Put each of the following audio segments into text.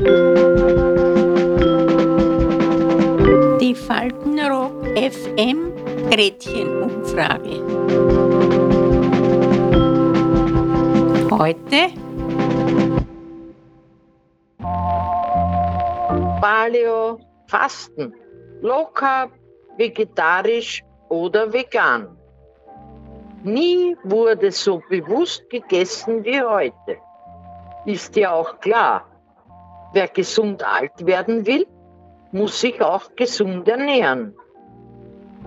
Die Faltenrock FM Gretchenumfrage. Heute Paleo, Fasten, Carb, vegetarisch oder vegan. Nie wurde so bewusst gegessen wie heute. Ist ja auch klar, wer gesund alt werden will, muss sich auch gesund ernähren.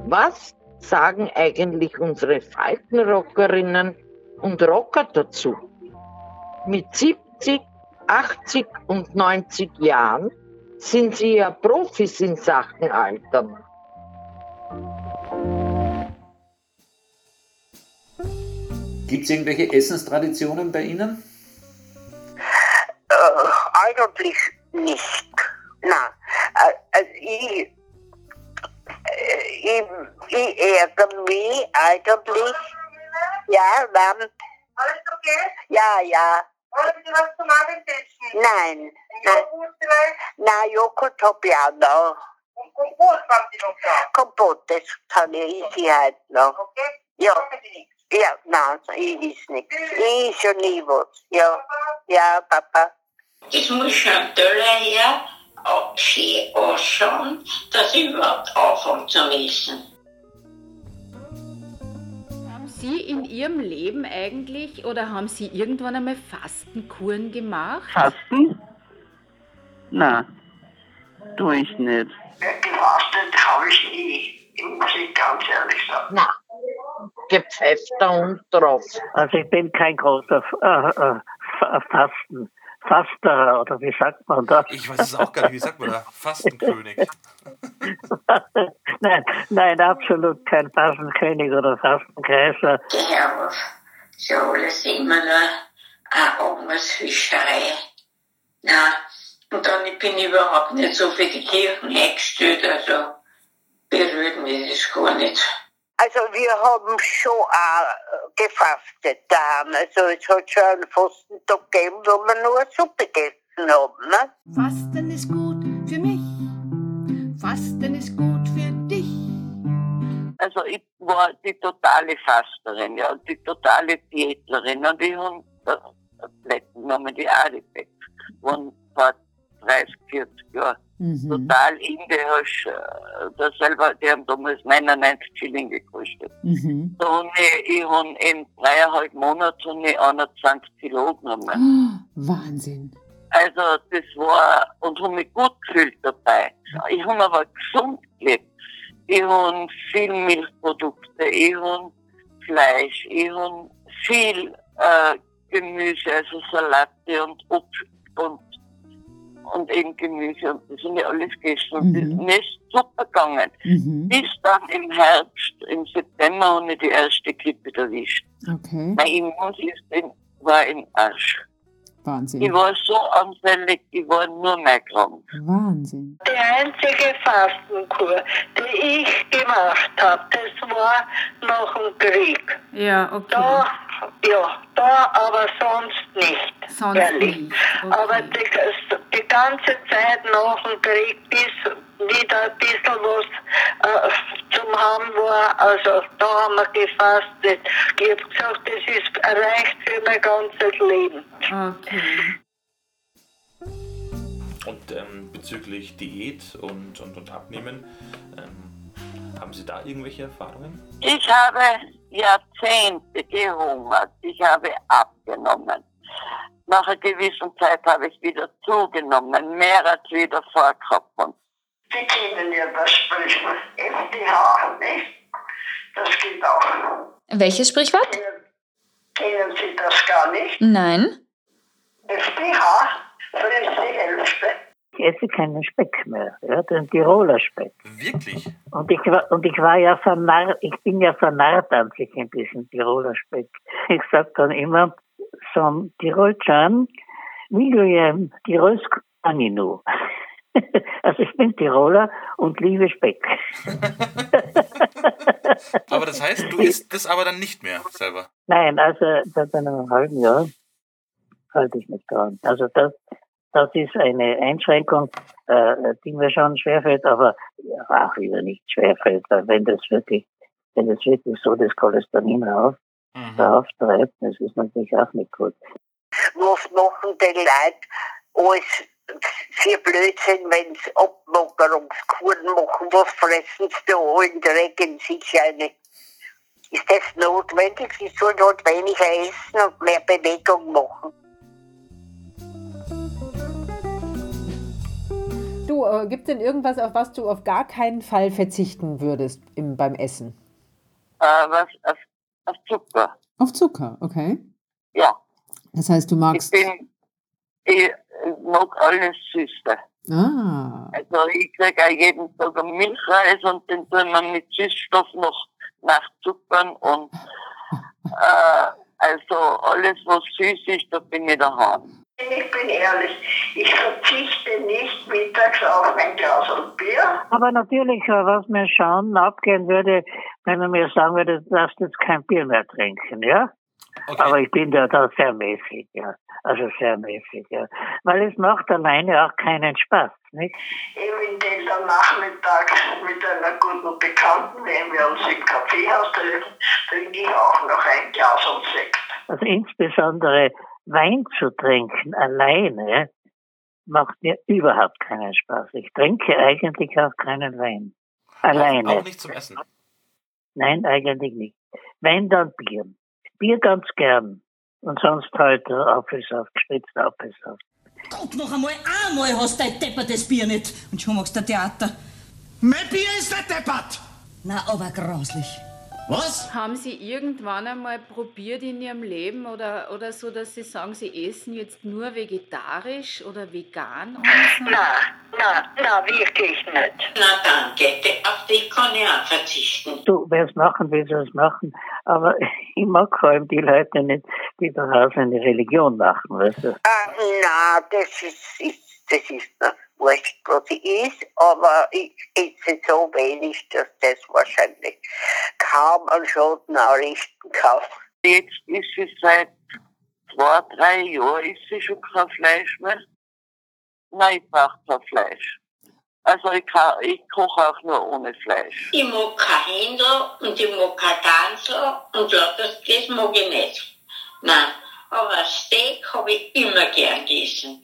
Was sagen eigentlich unsere Faltenrockerinnen und Rocker dazu? Mit 70, 80 und 90 Jahren sind sie ja Profis in Sachen Altern. Gibt es irgendwelche Essenstraditionen bei Ihnen? Äh, eigentlich nicht. Na, äh, also ich, äh, ich, ich ärgere mich eigentlich. Ja, dann. Alles okay? Ja, ja. Oder du hast zum Abendessen? Nein. Nein, Joghurt vielleicht? nein Joghurt habe ich auch noch. Und Kompott haben sie noch da. Kompott, das kann ich ich heute noch. Okay? Ja. Sie. Ja, nein, ich is nichts. Ich is ja nie was. Ja, ja, Papa. Es muss schon toller her, auch schön ausschauen, dass ich überhaupt anfange zu essen. Haben Sie in Ihrem Leben eigentlich oder haben Sie irgendwann einmal Fastenkuren gemacht? Fasten? Nein, tue ich nicht. Gefastet habe ich nie, muss ich ganz ehrlich sagen. Na, gepfeffter und drauf. Also ich bin kein großer äh, äh, Fa- Fasten, Fasterer oder wie sagt man das? Ich weiß es auch gar nicht, wie sagt man da? Fastenkönig. nein, nein, absolut kein Fastenkönig oder Fastenkaiser. Auf so alles immer nur eine Angelsfischerei. Na, und dann bin ich überhaupt nicht so für die Kirchen eingestellt, also berührt mich das gar nicht. Also wir haben schon auch gefastet daheim. Also es hat schon einen Fastentag gegeben, wo wir nur eine Suppe gegessen haben. Ne? Fasten ist gut für mich. Fasten ist gut für dich. Also ich war die totale Fasterin, ja, die totale Diätlerin und ich habe Tabletten genommen, die Arifex, waren vor 30, 40 Jahren. Mhm. Total indisch, äh, das selber, die haben damals 99 Schilling gekostet. Mhm. Da hab ich, ich hab in dreieinhalb Monaten hab ich 21 Kilo genommen. Oh, Wahnsinn. Also das war, und habe mich gut gefühlt dabei. Ich habe aber gesund gelebt. Ich habe viel Milchprodukte, ich habe Fleisch, ich habe viel äh, Gemüse, also Salate und Obst und, und eben Gemüse. Und das habe ich alles gegessen. Und das, Mhm. mir ist super gegangen. Mhm. Bis dann im Herbst, im September, habe ich die erste Grippe erwischt. Okay. Mein Immunsystem war im Arsch. Ich Wahnsinn. war so anfällig, ich war nur mehr krank. Wahnsinn. Die einzige Fastenkur, die ich gemacht habe, das war nach dem Krieg. Ja, okay. Da, ja, da aber sonst nicht. Sonst ehrlich. nicht. Aber Okay. die, die ganze Zeit nach dem Krieg, bis wieder ein bisschen was äh, zum Haben war, also da haben wir gefastet. Ich habe gesagt, das ist reicht für mein ganzes Leben. Okay. Und ähm, bezüglich Diät und, und, und Abnehmen, ähm, haben Sie da irgendwelche Erfahrungen? Ich habe Jahrzehnte gehungert. Ich habe abgenommen. Nach einer gewissen Zeit habe ich wieder zugenommen, mehr als wieder vorgehabt. habe. Sie kennen ja das Sprichwort FDH, nicht? Das geht auch. Welches Sprichwort? Kennen, kennen Sie das gar nicht? Nein. FDH frisst die Hälfte. Ich esse keinen Speck mehr, ja, den Tiroler Speck. Wirklich? Und ich war, und ich war ja vernarrt, ich bin ja vernarrt an sich in diesem Tiroler Speck. Ich sag dann immer, som Tirolchan, milujem Tirolsk Aninu. Also ich bin Tiroler und liebe Speck. Aber das heißt, du isst das aber dann nicht mehr selber. Nein, also seit einem halben Jahr halte ich mich dran. Also das, das ist eine Einschränkung, äh, die mir schon schwerfällt, aber auch wieder nicht schwerfällt, weil wenn das wirklich, wenn das wirklich so das Cholesterin rauf, Mhm. auftreibt, das ist natürlich auch nicht gut. Was machen die Leute alles für Blödsinn, wenn sie Abmagerungskuren machen? Was fressen sie da allen Dreck in sich eine? Ist das notwendig? Sie sollen halt weniger essen und mehr Bewegung machen. Du, äh, gibt es denn irgendwas, auf was du auf gar keinen Fall verzichten würdest im, beim Essen? Äh, was, auf, auf Zucker. Auf Zucker, okay. Ja. Das heißt, du Ich magst. bin, ich mag alles Süße. Ah, Also ich krieg auch jeden Tag einen Milchreis und den tun wir mit Süßstoff noch nachzuckern und äh, also alles was süß ist, da bin ich daheim. Ich bin ehrlich, ich verzichte nicht mittags auf ein Glas und Bier. Aber natürlich, äh, was mir schon abgehen würde, wenn man mir sagen würde, du darfst jetzt kein Bier mehr trinken, ja? Aber ich bin da, da sehr mäßig, ja. Also sehr mäßig, ja. Weil es macht alleine auch keinen Spaß, nicht? Eventuell am Nachmittag mit einer guten Bekannten, wenn wir uns im Kaffeehaus treffen, trinke ich auch noch ein Glas und Sekt. Also insbesondere Wein zu trinken alleine macht mir überhaupt keinen Spaß. Ich trinke eigentlich auch keinen Wein. Alleine. Auch, auch nicht zum Essen. Nein, eigentlich nicht. Wenn dann Bier. Bier ganz gern. Und sonst halt äh, Apfelsaft, gespritzt Apfelsaft. Guck noch einmal, einmal hast du dein deppertes Bier nicht. Und schon machst du Theater. Mein Bier ist nicht deppert! Na, aber grauslich. Was? Haben Sie irgendwann einmal probiert in Ihrem Leben oder, oder so, dass Sie sagen, Sie essen jetzt nur vegetarisch oder vegan? Nein, nein, nein, wirklich nicht. Na danke, auf die kann ich auch verzichten. Du, wer es machen will, soll es machen. Aber ich mag vor allem die Leute nicht, die daraus eine Religion machen, weißt du? Ah, na, das ist, ist, das ist mir wurscht, was ich is, aber ich esse so wenig, dass das wahrscheinlich kaum einen Schaden anrichten kann. Jetzt ist sie seit zwei, drei Jahren ist sie schon kein Fleisch mehr. Nein, ich brauche kein Fleisch. Also ich, kann, ich koche auch nur ohne Fleisch. Ich mag kein Händel und ich mag kein Gansel und ja, das, das mag ich nicht. Nein, aber Steak habe ich immer gern gegessen.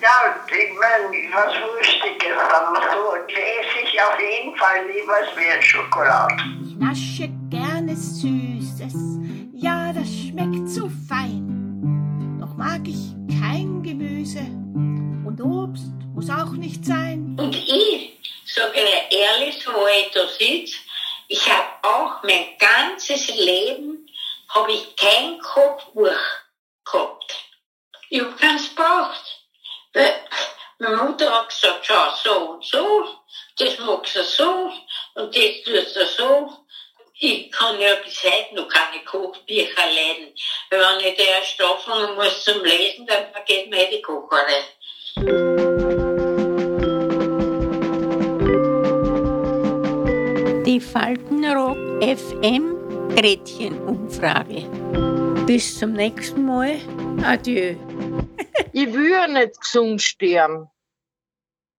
Ja, ich meine, was Lustiges dann so. Esse ich auf jeden Fall lieber als mehr Schokolade. Ich nasche gerne Süßes, ja, das schmeckt so fein. Doch mag ich kein Gemüse und Obst muss auch nicht sein. Und ich, sage ich ehrlich, so wo ich da sitze, ich habe auch mein ganzes Leben, habe ich kein Kochbuch gehabt. Ich habe keins gebraucht. Hat gesagt, schau, so und so, das magst du so und das tust du so. Ich kann ja bis heute noch keine Kochbücher lesen. Weil wenn ich da erst anfangen muss zum Lesen, dann vergeht mir die Kocherei. Die Faltenrock FM Gretchenumfrage. Bis zum nächsten Mal. Adieu. Ich will ja nicht gesund sterben.